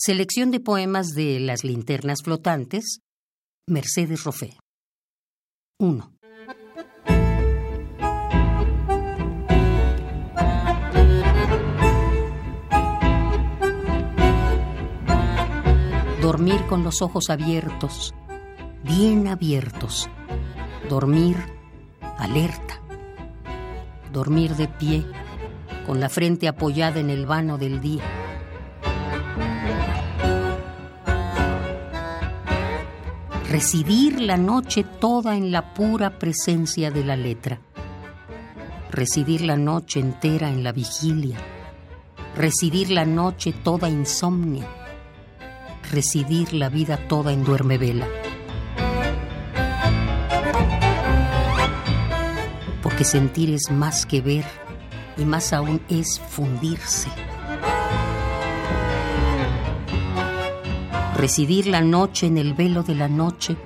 Selección de poemas de Las linternas flotantes, Mercedes Roffé. 1. Dormir con los ojos abiertos, bien abiertos. Dormir alerta. Dormir de pie, con la frente apoyada en el vano del día residir la noche toda en la pura presencia de la letra, residir la noche entera en la vigilia, residir la noche toda insomnia, residir la vida toda en duerme vela. Porque sentir es más que ver y más aún es fundirse. Residir la noche en el velo de la noche,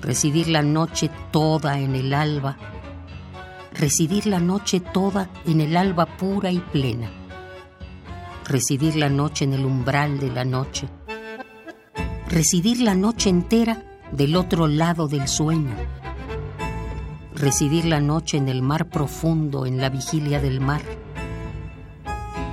residir la noche toda en el alba, residir la noche toda en el alba pura y plena, residir la noche en el umbral de la noche, residir la noche entera del otro lado del sueño, residir la noche en el mar profundo, en la vigilia del mar,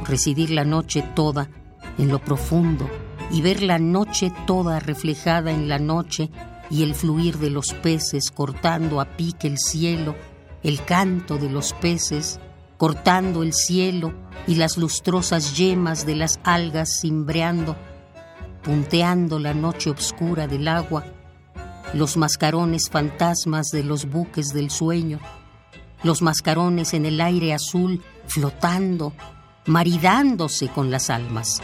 residir la noche toda en lo profundo, y ver la noche toda reflejada en la noche y el fluir de los peces cortando a pique el cielo, el canto de los peces cortando el cielo y las lustrosas yemas de las algas cimbreando, punteando la noche oscura del agua, los mascarones fantasmas de los buques del sueño, los mascarones en el aire azul flotando, maridándose con las almas.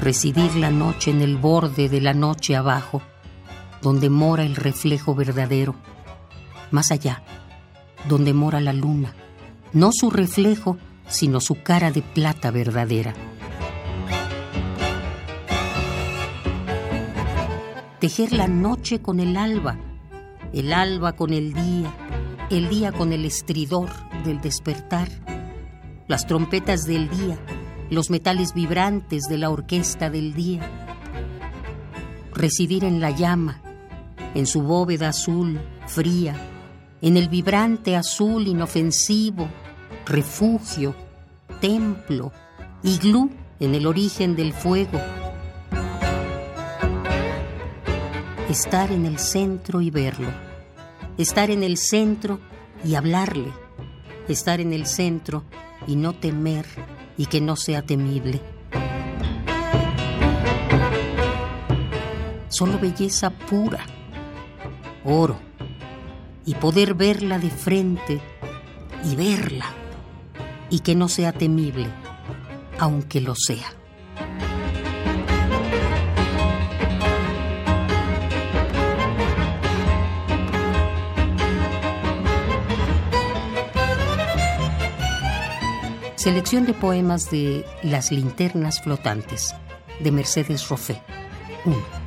Residir la noche en el borde de la noche abajo, donde mora el reflejo verdadero, más allá, donde mora la luna, no su reflejo, sino su cara de plata verdadera. Tejer la noche con el alba, el alba con el día, el día con el estridor del despertar, las trompetas del día, los metales vibrantes de la orquesta del día. Residir en la llama, en su bóveda azul, fría, en el vibrante azul inofensivo, refugio, templo, iglú en el origen del fuego. Estar en el centro y verlo. Estar en el centro y hablarle. Estar en el centro y no temer y que no sea temible. Solo belleza pura, oro, y poder verla de frente y verla, y que no sea temible, aunque lo sea. Selección de poemas de Las linternas flotantes, de Mercedes Roffé. 1.